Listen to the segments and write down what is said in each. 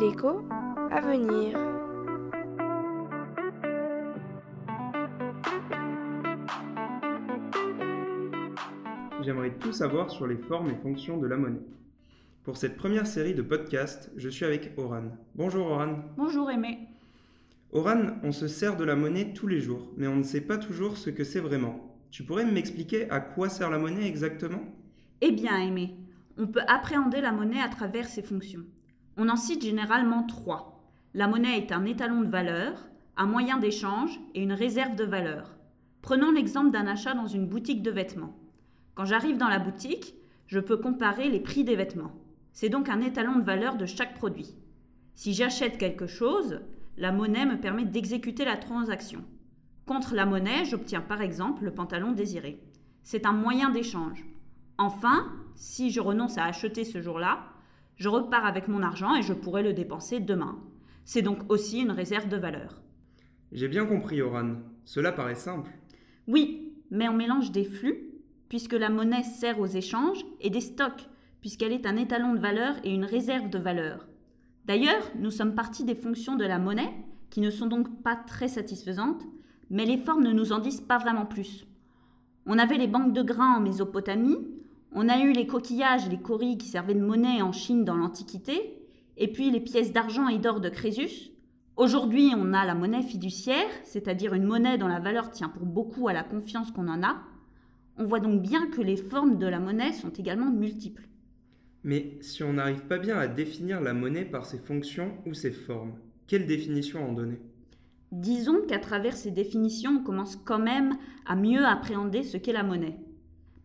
L'écho à venir. J'aimerais tout savoir sur les formes et fonctions de la monnaie. Pour cette première série de podcasts, je suis avec Oran. Bonjour Oran. Bonjour Aimé. Oran, on se sert de la monnaie tous les jours, mais on ne sait pas toujours ce que c'est vraiment. Tu pourrais m'expliquer à quoi sert la monnaie exactement? Eh bien Aimé, on peut appréhender la monnaie à travers ses fonctions. On en cite généralement trois. La monnaie est un étalon de valeur, un moyen d'échange et une réserve de valeur. Prenons l'exemple d'un achat dans une boutique de vêtements. Quand j'arrive dans la boutique, je peux comparer les prix des vêtements. C'est donc un étalon de valeur de chaque produit. Si j'achète quelque chose, la monnaie me permet d'exécuter la transaction. Contre la monnaie, j'obtiens par exemple le pantalon désiré. C'est un moyen d'échange. Enfin, si je renonce à acheter ce jour-là, je repars avec mon argent et je pourrai le dépenser demain. C'est donc aussi une réserve de valeur. J'ai bien compris, Oran. Cela paraît simple. Oui, mais on mélange des flux, puisque la monnaie sert aux échanges, et des stocks, puisqu'elle est un étalon de valeur et une réserve de valeur. D'ailleurs, nous sommes partis des fonctions de la monnaie, qui ne sont donc pas très satisfaisantes, mais les formes ne nous en disent pas vraiment plus. On avait les banques de grains en Mésopotamie, on a eu les coquillages et les coris qui servaient de monnaie en Chine dans l'Antiquité, et puis les pièces d'argent et d'or de Crésus. Aujourd'hui, on a la monnaie fiduciaire, c'est-à-dire une monnaie dont la valeur tient pour beaucoup à la confiance qu'on en a. On voit donc bien que les formes de la monnaie sont également multiples. Mais si on n'arrive pas bien à définir la monnaie par ses fonctions ou ses formes, quelle définition en donner? Disons qu'à travers ces définitions, on commence quand même à mieux appréhender ce qu'est la monnaie.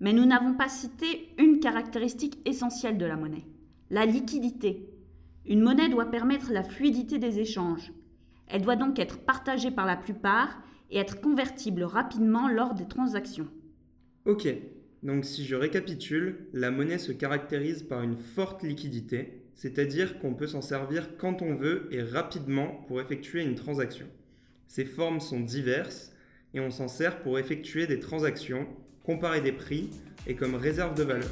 Mais nous n'avons pas cité une caractéristique essentielle de la monnaie, la liquidité. Une monnaie doit permettre la fluidité des échanges. Elle doit donc être partagée par la plupart et être convertible rapidement lors des transactions. Ok, donc si je récapitule, la monnaie se caractérise par une forte liquidité, c'est-à-dire qu'on peut s'en servir quand on veut et rapidement pour effectuer une transaction. Ces formes sont diverses et on s'en sert pour effectuer des transactions comparer des prix et comme réserve de valeur.